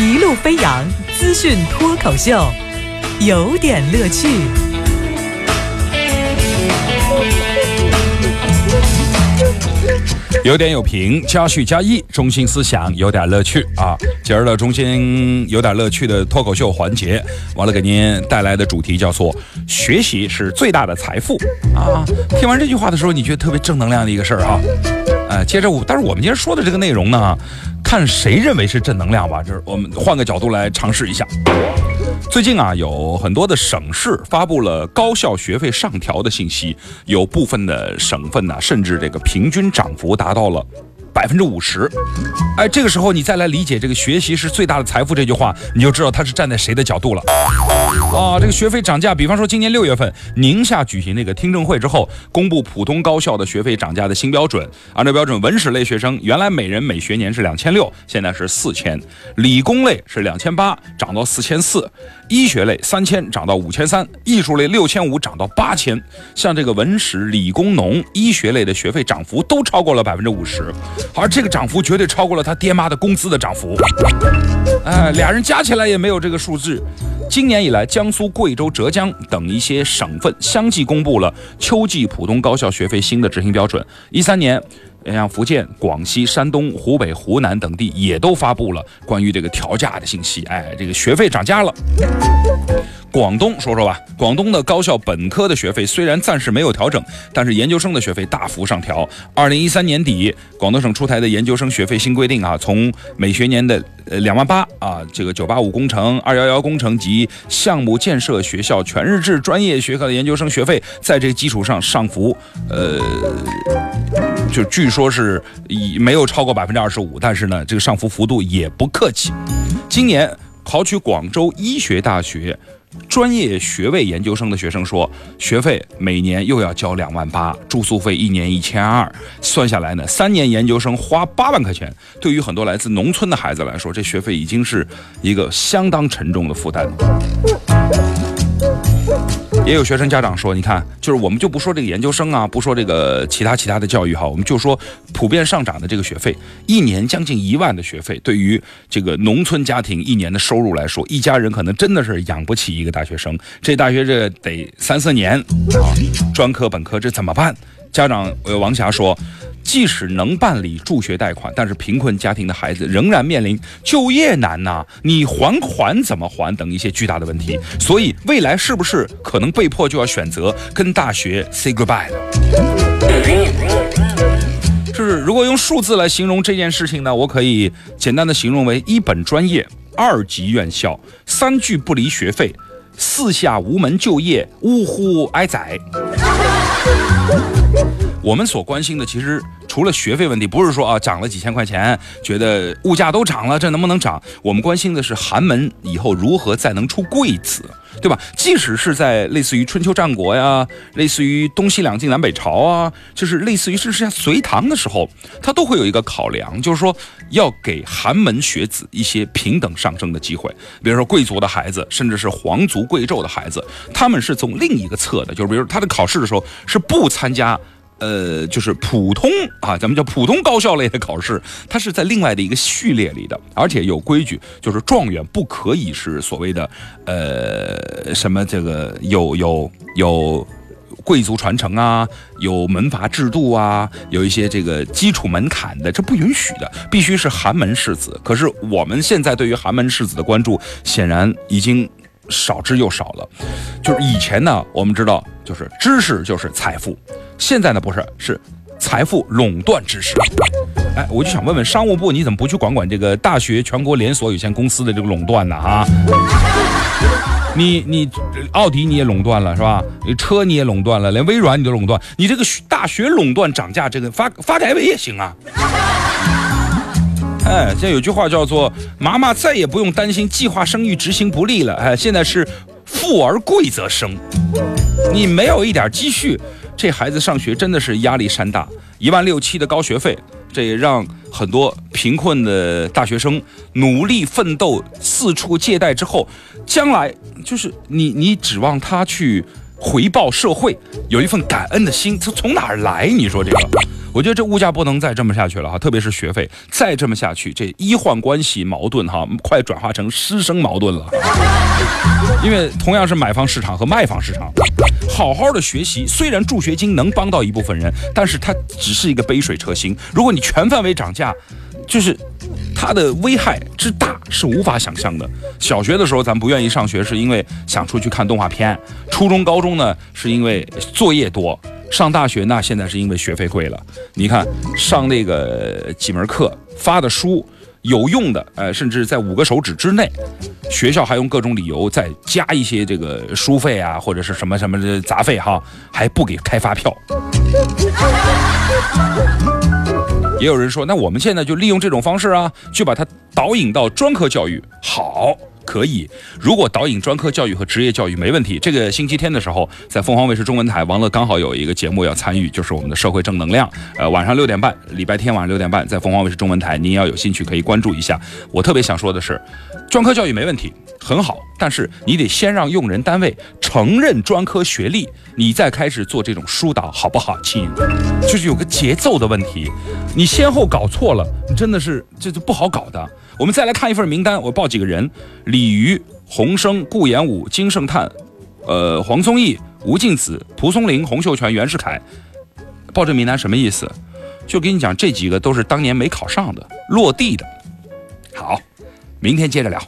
一路飞扬资讯脱口秀，有点乐趣。有点有评，加叙加意，中心思想有点乐趣啊！今儿的中心有点乐趣的脱口秀环节，完了给您带来的主题叫做“学习是最大的财富”啊！听完这句话的时候，你觉得特别正能量的一个事儿啊？接着，但是我们今天说的这个内容呢，看谁认为是正能量吧，就是我们换个角度来尝试一下。最近啊，有很多的省市发布了高校学费上调的信息，有部分的省份呢，甚至这个平均涨幅达到了。百分之五十，哎，这个时候你再来理解这个“学习是最大的财富”这句话，你就知道他是站在谁的角度了。啊，这个学费涨价，比方说今年六月份，宁夏举行那个听证会之后，公布普通高校的学费涨价的新标准。按照标准，文史类学生原来每人每学年是两千六，现在是四千；理工类是两千八，涨到四千四；医学类三千，涨到五千三；艺术类六千五，涨到八千。像这个文史、理工农、医学类的学费涨幅都超过了百分之五十。而这个涨幅绝对超过了他爹妈的工资的涨幅，哎，俩人加起来也没有这个数字。今年以来，江苏、贵州、浙江等一些省份相继公布了秋季普通高校学费新的执行标准。一三年，像福建、广西、山东、湖北、湖南等地也都发布了关于这个调价的信息。哎，这个学费涨价了。广东说说吧，广东的高校本科的学费虽然暂时没有调整，但是研究生的学费大幅上调。二零一三年底，广东省出台的研究生学费新规定啊，从每学年的呃两万八啊，这个九八五工程、二幺幺工程及项目建设学校全日制专业学科的研究生学费，在这基础上上浮，呃，就据说是以没有超过百分之二十五，但是呢，这个上浮幅度也不客气。今年考取广州医学大学。专业学位研究生的学生说，学费每年又要交两万八，住宿费一年一千二，算下来呢，三年研究生花八万块钱。对于很多来自农村的孩子来说，这学费已经是一个相当沉重的负担。也有学生家长说：“你看，就是我们就不说这个研究生啊，不说这个其他其他的教育哈，我们就说普遍上涨的这个学费，一年将近一万的学费，对于这个农村家庭一年的收入来说，一家人可能真的是养不起一个大学生。这大学这得三四年啊，专科本科这怎么办？”家长呃王霞说。即使能办理助学贷款，但是贫困家庭的孩子仍然面临就业难呐，你还款怎么还等一些巨大的问题。所以未来是不是可能被迫就要选择跟大学 say goodbye 呢？就是如果用数字来形容这件事情呢，我可以简单的形容为一本专业、二级院校、三句不离学费、四下无门就业、呜呼哀哉。我们所关心的其实。除了学费问题，不是说啊涨了几千块钱，觉得物价都涨了，这能不能涨？我们关心的是寒门以后如何再能出贵子，对吧？即使是在类似于春秋战国呀，类似于东西两晋南北朝啊，就是类似于是像隋唐的时候，他都会有一个考量，就是说要给寒门学子一些平等上升的机会。比如说贵族的孩子，甚至是皇族贵胄的孩子，他们是从另一个侧的，就是比如他的考试的时候是不参加。呃，就是普通啊，咱们叫普通高校类的考试，它是在另外的一个序列里的，而且有规矩，就是状元不可以是所谓的呃什么这个有有有贵族传承啊，有门阀制度啊，有一些这个基础门槛的，这不允许的，必须是寒门士子。可是我们现在对于寒门士子的关注，显然已经少之又少了。就是以前呢，我们知道，就是知识就是财富。现在呢不是，是财富垄断知识。哎，我就想问问商务部，你怎么不去管管这个大学全国连锁有限公司的这个垄断呢？啊，你你奥迪你也垄断了是吧？你车你也垄断了，连微软你都垄断，你这个大学垄断涨价，这个发发改委也行啊。哎，现在有句话叫做“妈妈再也不用担心计划生育执行不力了”。哎，现在是富而贵则生，你没有一点积蓄。这孩子上学真的是压力山大，一万六七的高学费，这也让很多贫困的大学生努力奋斗，四处借贷之后，将来就是你你指望他去回报社会，有一份感恩的心，他从哪儿来？你说这个？我觉得这物价不能再这么下去了哈，特别是学费，再这么下去，这医患关系矛盾哈，快转化成师生矛盾了。因为同样是买方市场和卖方市场，好好的学习，虽然助学金能帮到一部分人，但是它只是一个杯水车薪。如果你全范围涨价，就是它的危害之大是无法想象的。小学的时候咱不愿意上学，是因为想出去看动画片；初中、高中呢，是因为作业多；上大学那现在是因为学费贵了。你看上那个几门课发的书。有用的，呃，甚至在五个手指之内，学校还用各种理由再加一些这个书费啊，或者是什么什么的杂费哈，还不给开发票。也有人说，那我们现在就利用这种方式啊，去把它导引到专科教育，好。可以，如果导引专科教育和职业教育没问题。这个星期天的时候，在凤凰卫视中文台，王乐刚好有一个节目要参与，就是我们的社会正能量。呃，晚上六点半，礼拜天晚上六点半，在凤凰卫视中文台，您要有兴趣可以关注一下。我特别想说的是，专科教育没问题，很好，但是你得先让用人单位承认专科学历，你再开始做这种疏导，好不好，亲？就是有个节奏的问题，你先后搞错了，你真的是这就不好搞的。我们再来看一份名单，我报几个人：李渔、洪生、顾炎武、金圣叹、呃黄宗义、吴敬梓、蒲松龄、洪秀全、袁世凯。报这名单什么意思？就跟你讲，这几个都是当年没考上的，落地的。好，明天接着聊。